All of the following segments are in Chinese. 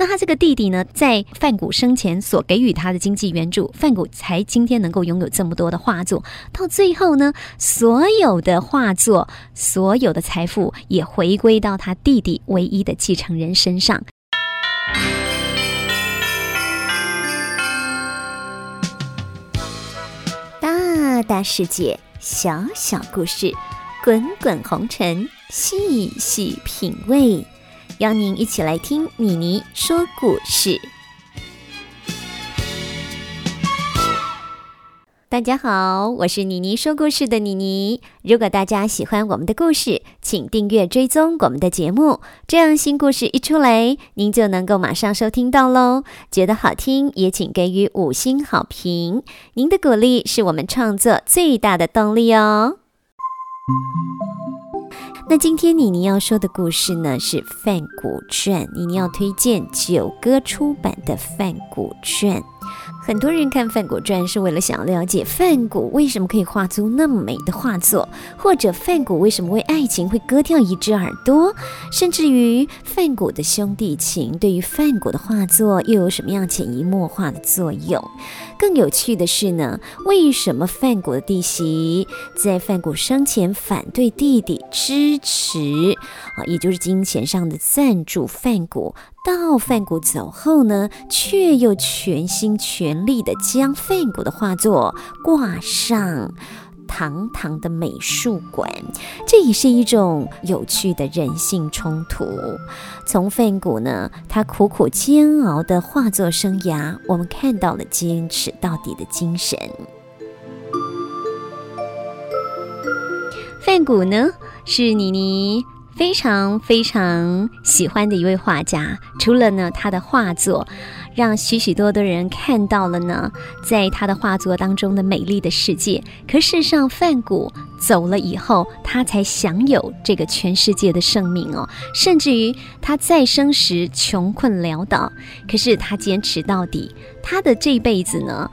那他这个弟弟呢，在范谷生前所给予他的经济援助，范谷才今天能够拥有这么多的画作。到最后呢，所有的画作、所有的财富也回归到他弟弟唯一的继承人身上。大大世界，小小故事，滚滚红尘，细细品味。邀您一起来听妮妮说故事。大家好，我是妮妮说故事的妮妮。如果大家喜欢我们的故事，请订阅追踪我们的节目，这样新故事一出来，您就能够马上收听到喽。觉得好听，也请给予五星好评，您的鼓励是我们创作最大的动力哦。那今天妮妮要说的故事呢，是《范古传》，妮妮要推荐九歌出版的《范古传》。很多人看《范古传》是为了想要了解范古为什么可以画出那么美的画作，或者范古为什么为爱情会割掉一只耳朵，甚至于范古的兄弟情对于范古的画作又有什么样潜移默化的作用？更有趣的是呢，为什么范古的弟媳在范古生前反对弟弟支持啊，也就是金钱上的赞助范古？到范谷走后呢，却又全心全力的将范谷的画作挂上堂堂的美术馆，这也是一种有趣的人性冲突。从范谷呢，他苦苦煎熬的画作生涯，我们看到了坚持到底的精神。范谷呢，是妮妮。非常非常喜欢的一位画家，除了呢，他的画作让许许多多人看到了呢，在他的画作当中的美丽的世界。可事实上，梵谷走了以后，他才享有这个全世界的盛名哦。甚至于他再生时穷困潦倒，可是他坚持到底。他的这辈子呢？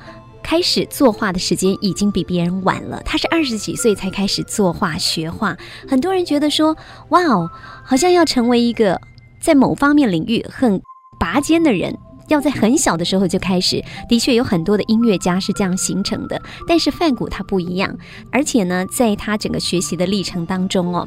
开始作画的时间已经比别人晚了，他是二十几岁才开始作画学画。很多人觉得说，哇哦，好像要成为一个在某方面领域很拔尖的人，要在很小的时候就开始。的确有很多的音乐家是这样形成的，但是范谷他不一样，而且呢，在他整个学习的历程当中哦，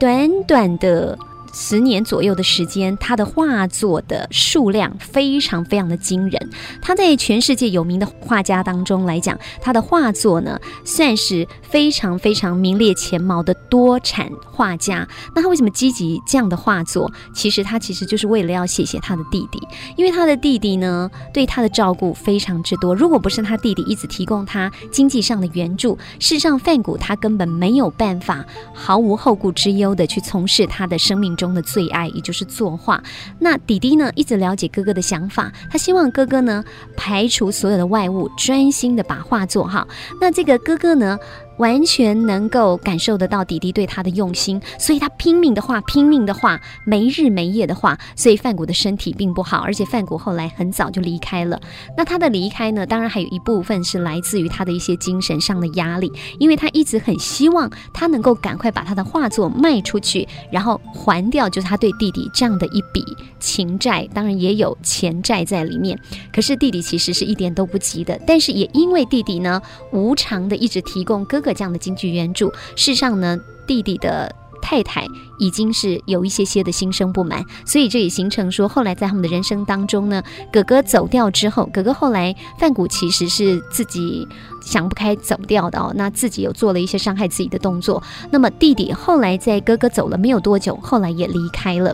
短短的。十年左右的时间，他的画作的数量非常非常的惊人。他在全世界有名的画家当中来讲，他的画作呢算是非常非常名列前茅的多产画家。那他为什么积极这样的画作？其实他其实就是为了要谢谢他的弟弟，因为他的弟弟呢对他的照顾非常之多。如果不是他弟弟一直提供他经济上的援助，事实上范谷他根本没有办法毫无后顾之忧的去从事他的生命。中的最爱，也就是作画。那弟弟呢，一直了解哥哥的想法，他希望哥哥呢排除所有的外物，专心的把画做好。那这个哥哥呢？完全能够感受得到弟弟对他的用心，所以他拼命的画，拼命的画，没日没夜的画。所以范谷的身体并不好，而且范谷后来很早就离开了。那他的离开呢，当然还有一部分是来自于他的一些精神上的压力，因为他一直很希望他能够赶快把他的画作卖出去，然后还掉就是他对弟弟这样的一笔情债，当然也有钱债在里面。可是弟弟其实是一点都不急的，但是也因为弟弟呢无偿的一直提供哥。个这样的京剧援助，事实上呢，弟弟的太太已经是有一些些的心生不满，所以这也形成说，后来在他们的人生当中呢，哥哥走掉之后，哥哥后来范谷其实是自己想不开走掉的哦，那自己有做了一些伤害自己的动作，那么弟弟后来在哥哥走了没有多久，后来也离开了。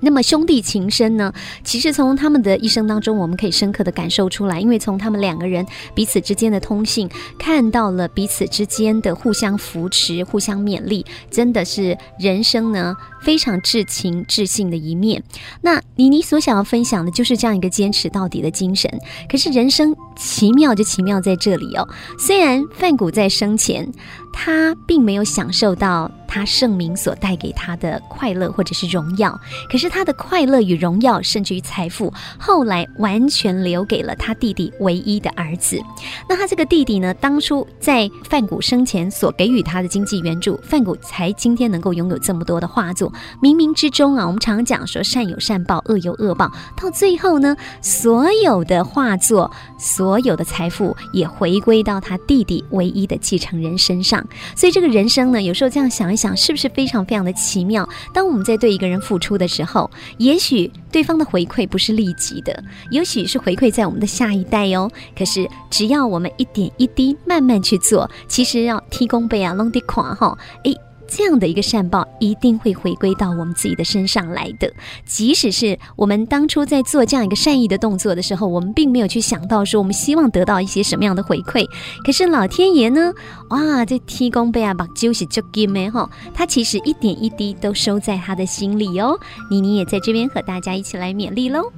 那么兄弟情深呢？其实从他们的一生当中，我们可以深刻的感受出来，因为从他们两个人彼此之间的通信，看到了彼此之间的互相扶持、互相勉励，真的是人生呢非常至情至性的一面。那妮妮所想要分享的就是这样一个坚持到底的精神。可是人生奇妙就奇妙在这里哦，虽然范谷在生前。他并没有享受到他盛名所带给他的快乐或者是荣耀，可是他的快乐与荣耀，甚至于财富，后来完全留给了他弟弟唯一的儿子。那他这个弟弟呢，当初在范谷生前所给予他的经济援助，范谷才今天能够拥有这么多的画作。冥冥之中啊，我们常讲说善有善报，恶有恶报，到最后呢，所有的画作，所有的财富也回归到他弟弟唯一的继承人身上。所以这个人生呢，有时候这样想一想，是不是非常非常的奇妙？当我们在对一个人付出的时候，也许对方的回馈不是立即的，也许是回馈在我们的下一代哟。可是只要我们一点一滴慢慢去做，其实要提供背啊，弄得垮哈，诶。这样的一个善报一定会回归到我们自己的身上来的。即使是我们当初在做这样一个善意的动作的时候，我们并没有去想到说我们希望得到一些什么样的回馈。可是老天爷呢？哇，这提供贝啊把就是就给没哈，他其实一点一滴都收在他的心里哦。妮妮也在这边和大家一起来勉励喽。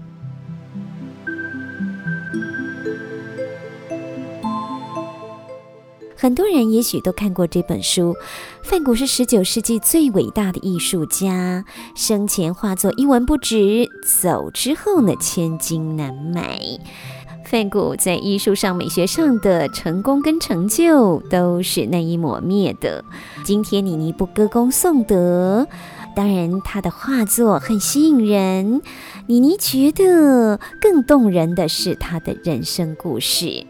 很多人也许都看过这本书。范谷是十九世纪最伟大的艺术家，生前画作一文不值，走之后呢，千金难买。范谷在艺术上、美学上的成功跟成就都是难以磨灭的。今天妮妮不歌功颂德，当然他的画作很吸引人。妮妮觉得更动人的是他的人生故事。